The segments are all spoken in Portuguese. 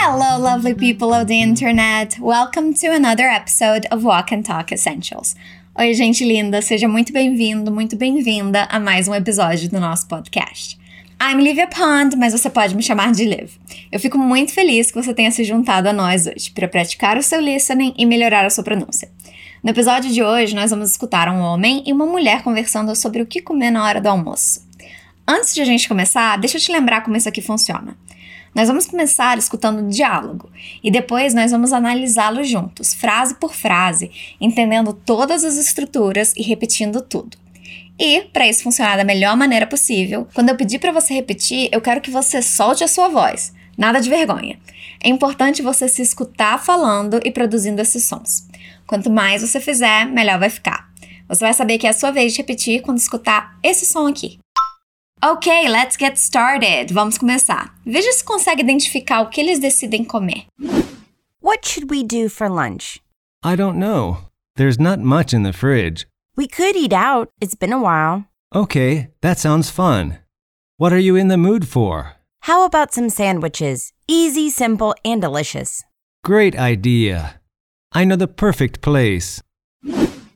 Hello, lovely people of the internet. Welcome to another episode of Walk and Talk Essentials. Oi, gente linda, seja muito bem-vindo, muito bem-vinda a mais um episódio do nosso podcast. I'm Livia Pond, mas você pode me chamar de Liv. Eu fico muito feliz que você tenha se juntado a nós hoje para praticar o seu listening e melhorar a sua pronúncia. No episódio de hoje, nós vamos escutar um homem e uma mulher conversando sobre o que comer na hora do almoço. Antes de a gente começar, deixa eu te lembrar como isso aqui funciona. Nós vamos começar escutando o diálogo e depois nós vamos analisá-lo juntos, frase por frase, entendendo todas as estruturas e repetindo tudo. E, para isso funcionar da melhor maneira possível, quando eu pedir para você repetir, eu quero que você solte a sua voz. Nada de vergonha. É importante você se escutar falando e produzindo esses sons. Quanto mais você fizer, melhor vai ficar. Você vai saber que é a sua vez de repetir quando escutar esse som aqui. Ok, let's get started. Vamos começar. Veja se consegue identificar o que eles decidem comer. What should we do for lunch? I don't know. There's not much in the fridge. We could eat out. It's been a while. Okay, that sounds fun. What are you in the mood for? How about some sandwiches? Easy, simple, and delicious. Great idea. I know the perfect place.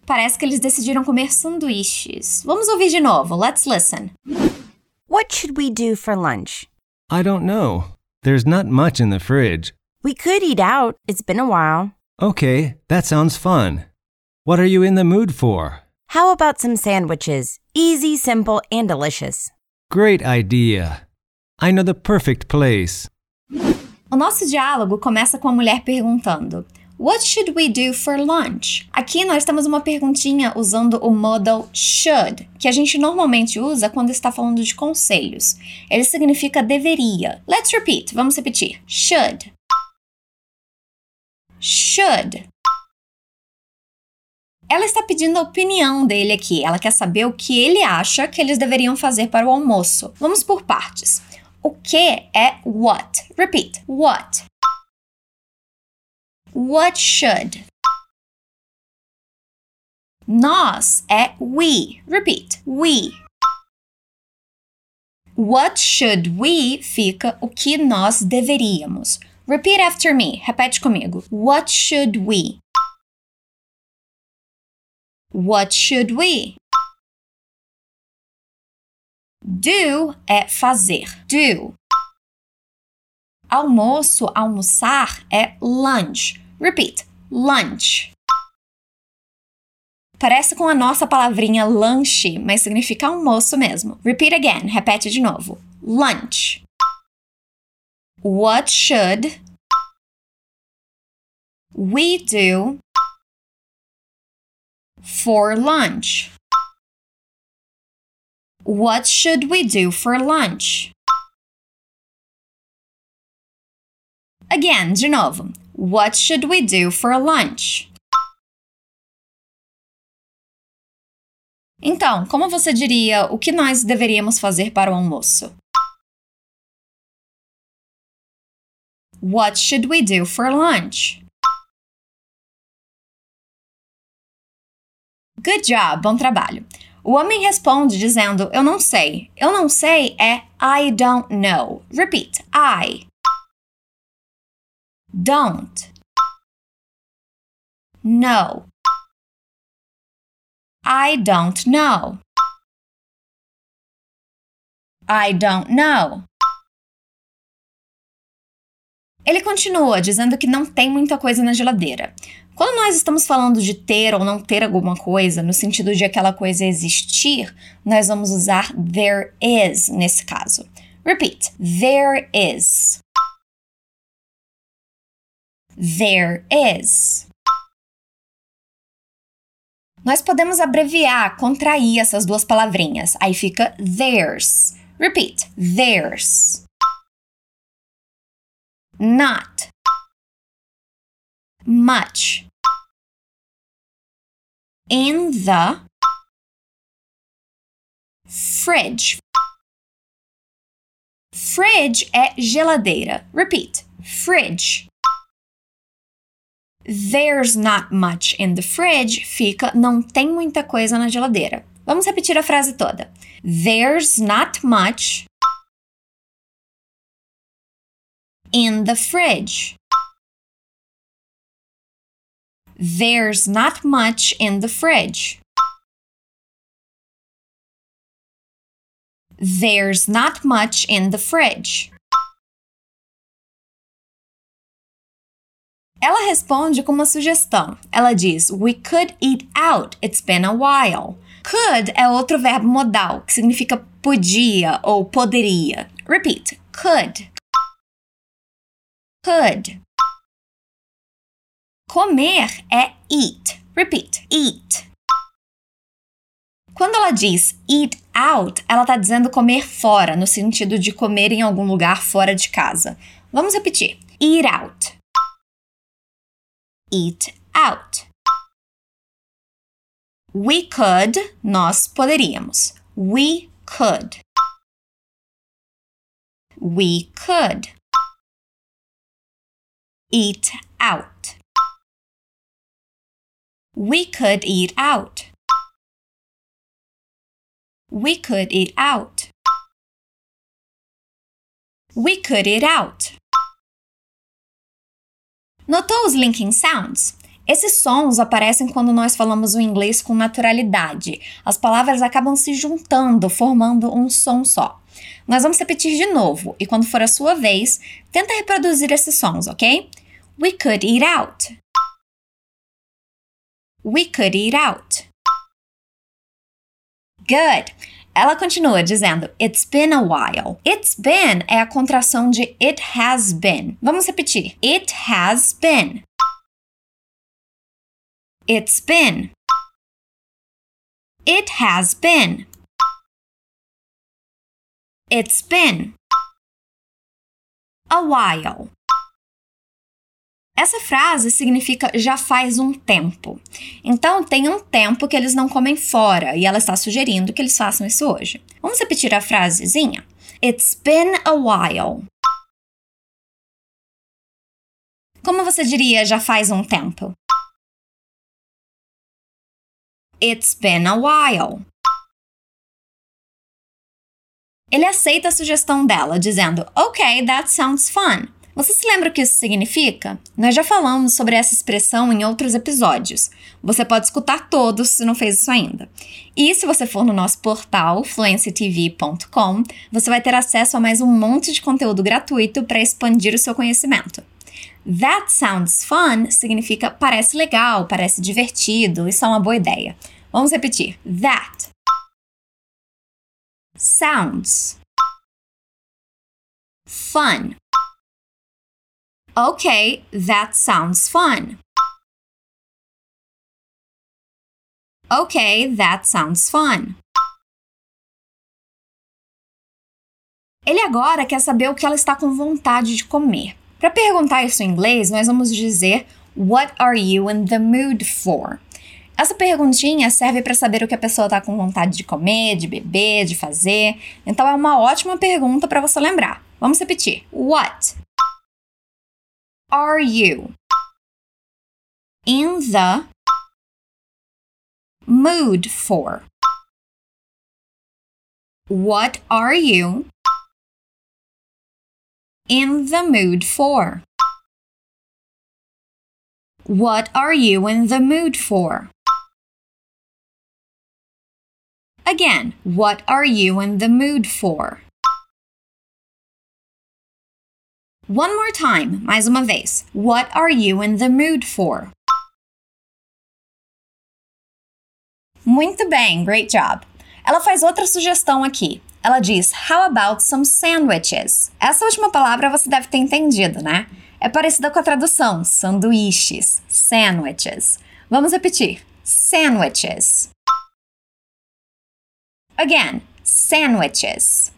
Parece que eles decidiram comer sanduíches. Vamos ouvir de novo. Let's listen. What should we do for lunch? I don't know. There's not much in the fridge. We could eat out. It's been a while. Okay, that sounds fun. What are you in the mood for? How about some sandwiches? Easy, simple, and delicious. Great idea. I know the perfect place. O nosso diálogo começa com a mulher perguntando: What should we do for lunch? Aqui nós temos uma perguntinha usando o modal should, que a gente normalmente usa quando está falando de conselhos. Ele significa deveria. Let's repeat. Vamos repetir. Should. Should. Ela está pedindo a opinião dele aqui. Ela quer saber o que ele acha que eles deveriam fazer para o almoço. Vamos por partes. O que é what? Repeat. What. What should? Nós é we. Repeat. We. What should we fica o que nós deveríamos. Repeat after me. Repete comigo. What should we? What should we? Do é fazer. Do. Almoço, almoçar é lunch. Repeat. Lunch. Parece com a nossa palavrinha lanche, mas significa almoço mesmo. Repeat again. Repete de novo. Lunch. What should we do for lunch? What should we do for lunch? Again, de novo. What should we do for lunch? Então, como você diria o que nós deveríamos fazer para o almoço? What should we do for lunch? Good job, bom trabalho. O homem responde dizendo: Eu não sei. Eu não sei é I don't know. Repeat: I don't know. I don't know. I don't know. Ele continua dizendo que não tem muita coisa na geladeira. Quando nós estamos falando de ter ou não ter alguma coisa, no sentido de aquela coisa existir, nós vamos usar there is nesse caso. Repeat: there is. There is. Nós podemos abreviar, contrair essas duas palavrinhas. Aí fica theirs. Repeat: theirs. Not. Much. In the fridge. Fridge é geladeira. Repeat: fridge. There's not much in the fridge fica não tem muita coisa na geladeira. Vamos repetir a frase toda. There's not much in the fridge. There's not much in the fridge. There's not much in the fridge. Ela responde com uma sugestão. Ela diz: We could eat out. It's been a while. Could é outro verbo modal que significa podia ou poderia. Repeat: could. Could. Comer é eat. Repeat: eat. Quando ela diz eat out, ela está dizendo comer fora, no sentido de comer em algum lugar fora de casa. Vamos repetir: eat out eat out. We could, nós poderíamos. We could. We could. Eat out. We could eat out. We could eat out. We could eat out. Notou os linking sounds? Esses sons aparecem quando nós falamos o inglês com naturalidade. As palavras acabam se juntando, formando um som só. Nós vamos repetir de novo e quando for a sua vez, tenta reproduzir esses sons, ok? We could eat out. We could eat out. Good. Ela continua dizendo It's been a while. It's been é a contração de it has been. Vamos repetir. It has been. It's been. It has been. It's been. A while. Essa frase significa já faz um tempo. Então, tem um tempo que eles não comem fora e ela está sugerindo que eles façam isso hoje. Vamos repetir a frasezinha? It's been a while. Como você diria já faz um tempo? It's been a while. Ele aceita a sugestão dela, dizendo: Ok, that sounds fun. Você se lembra o que isso significa? Nós já falamos sobre essa expressão em outros episódios. Você pode escutar todos se não fez isso ainda. E se você for no nosso portal fluencytv.com, você vai ter acesso a mais um monte de conteúdo gratuito para expandir o seu conhecimento. That sounds fun significa parece legal, parece divertido, isso é uma boa ideia. Vamos repetir. That sounds fun. Okay, that sounds fun. Okay, that sounds fun. Ele agora quer saber o que ela está com vontade de comer. Para perguntar isso em inglês, nós vamos dizer What are you in the mood for? Essa perguntinha serve para saber o que a pessoa está com vontade de comer, de beber, de fazer. Então é uma ótima pergunta para você lembrar. Vamos repetir. What are you in the mood for? What are you in the mood for? What are you in the mood for? Again, what are you in the mood for? One more time, mais uma vez. What are you in the mood for? Muito bem, great job. Ela faz outra sugestão aqui. Ela diz: How about some sandwiches? Essa última palavra você deve ter entendido, né? É parecida com a tradução: sanduíches, sandwiches. Vamos repetir: sandwiches. Again, sandwiches.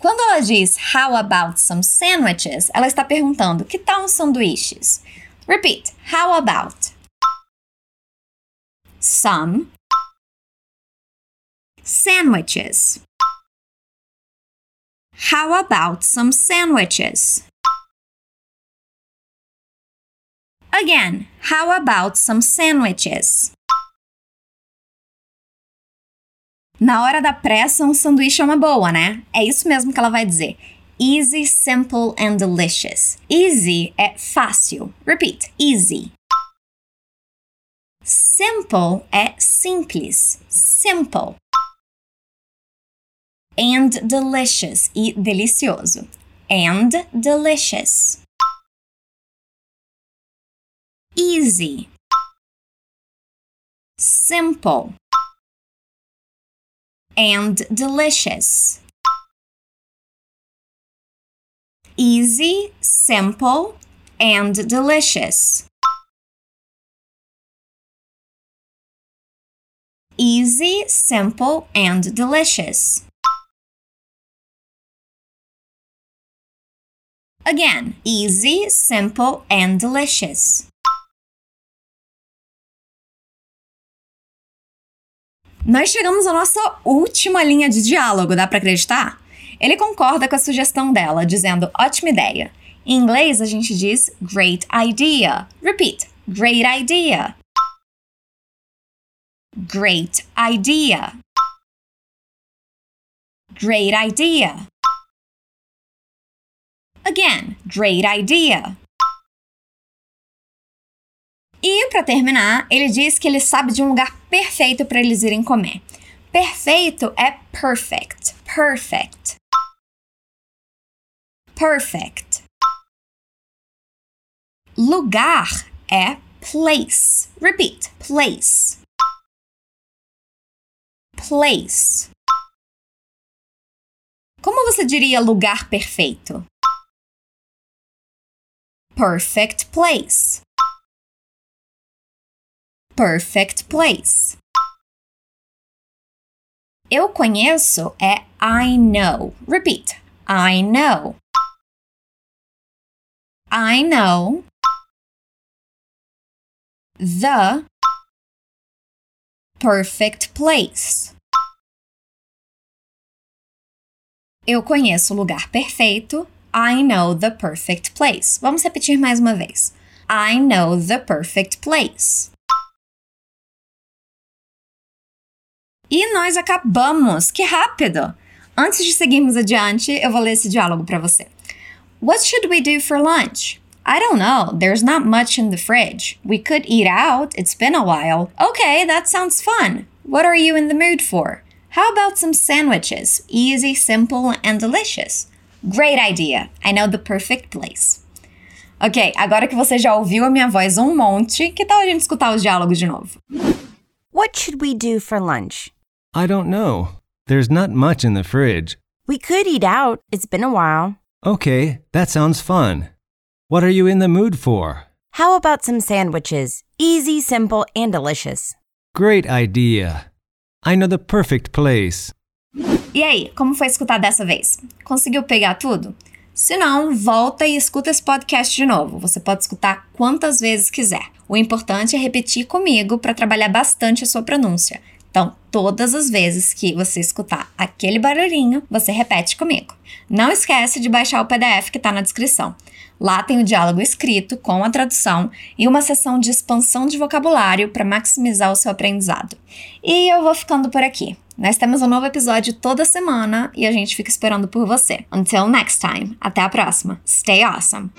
Quando ela diz How about some sandwiches? Ela está perguntando: Que tal uns sanduíches? Repeat: How about some sandwiches? How about some sandwiches? Again, how about some sandwiches? Na hora da pressa, um sanduíche é uma boa, né? É isso mesmo que ela vai dizer. easy, simple and delicious. Easy é fácil. Repeat. Easy. Simple é simples. Simple. And delicious e delicioso. And delicious. Easy. Simple. And delicious. Easy, simple, and delicious. Easy, simple, and delicious. Again, easy, simple, and delicious. Nós chegamos à nossa última linha de diálogo, dá para acreditar? Ele concorda com a sugestão dela, dizendo ótima ideia. Em inglês, a gente diz great idea. Repeat: great idea. Great idea. Great idea. Again, great idea. E para terminar, ele diz que ele sabe de um lugar perfeito para eles irem comer. Perfeito é perfect. Perfect. Perfect. Lugar é place. Repeat. Place. Place. Como você diria lugar perfeito? Perfect place. Perfect place. Eu conheço é I know. Repeat. I know. I know the perfect place. Eu conheço o lugar perfeito. I know the perfect place. Vamos repetir mais uma vez. I know the perfect place. E nós acabamos! Que rápido! Antes de seguirmos adiante, eu vou ler esse diálogo para você. What should we do for lunch? I don't know. There's not much in the fridge. We could eat out. It's been a while. Okay, that sounds fun. What are you in the mood for? How about some sandwiches? Easy, simple, and delicious. Great idea. I know the perfect place. Ok, agora que você já ouviu a minha voz um monte, que tal a gente escutar os diálogos de novo? What should we do for lunch? I don't know. There's not much in the fridge. We could eat out. It's been a while. Okay, that sounds fun. What are you in the mood for? How about some sandwiches? Easy, simple, and delicious. Great idea. I know the perfect place. E aí, como foi escutar dessa vez? Conseguiu pegar tudo? Se não, volta e escuta esse podcast de novo. Você pode escutar quantas vezes quiser. O importante é repetir comigo para trabalhar bastante a sua pronúncia. Então, todas as vezes que você escutar aquele barulhinho, você repete comigo. Não esquece de baixar o PDF que está na descrição. Lá tem o diálogo escrito com a tradução e uma sessão de expansão de vocabulário para maximizar o seu aprendizado. E eu vou ficando por aqui. Nós temos um novo episódio toda semana e a gente fica esperando por você. Until next time. Até a próxima. Stay awesome.